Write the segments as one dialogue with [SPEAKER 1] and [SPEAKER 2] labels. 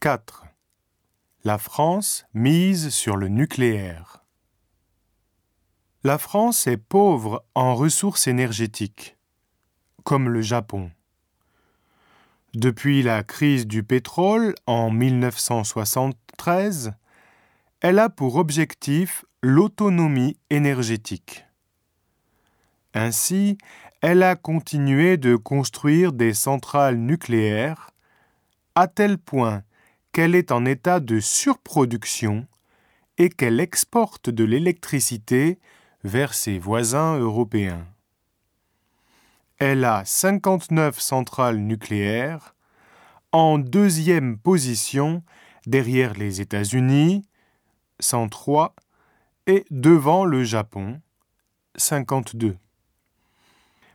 [SPEAKER 1] 4. La France mise sur le nucléaire. La France est pauvre en ressources énergétiques, comme le Japon. Depuis la crise du pétrole en 1973, elle a pour objectif l'autonomie énergétique. Ainsi, elle a continué de construire des centrales nucléaires à tel point qu'elle est en état de surproduction et qu'elle exporte de l'électricité vers ses voisins européens. Elle a 59 centrales nucléaires, en deuxième position derrière les États-Unis, 103, et devant le Japon, 52.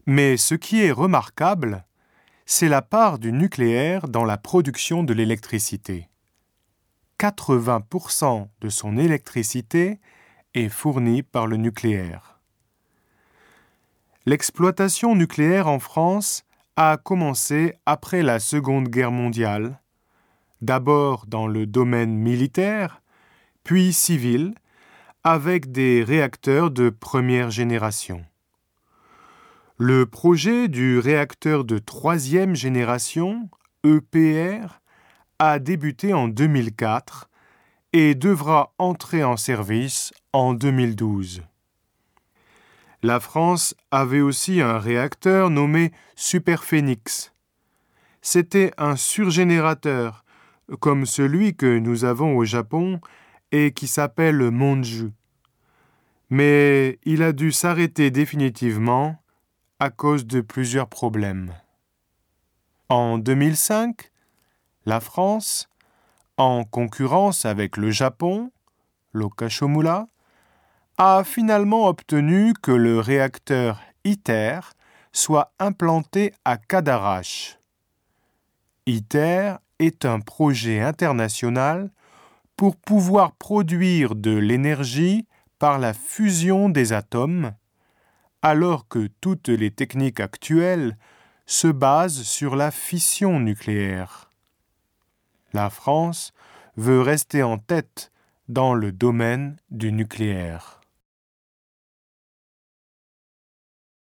[SPEAKER 1] Mais ce qui est remarquable, c'est la part du nucléaire dans la production de l'électricité. 80% de son électricité est fournie par le nucléaire. L'exploitation nucléaire en France a commencé après la Seconde Guerre mondiale, d'abord dans le domaine militaire, puis civil, avec des réacteurs de première génération. Le projet du réacteur de troisième génération, EPR, a débuté en 2004 et devra entrer en service en 2012. La France avait aussi un réacteur nommé Superphénix. C'était un surgénérateur, comme celui que nous avons au Japon et qui s'appelle Monju. Mais il a dû s'arrêter définitivement à cause de plusieurs problèmes. En 2005, la France, en concurrence avec le Japon, l'Okashomula, a finalement obtenu que le réacteur ITER soit implanté à Cadarache. ITER est un projet international pour pouvoir produire de l'énergie par la fusion des atomes alors que toutes les techniques actuelles se basent sur la fission nucléaire. La France veut rester en tête dans le domaine du nucléaire.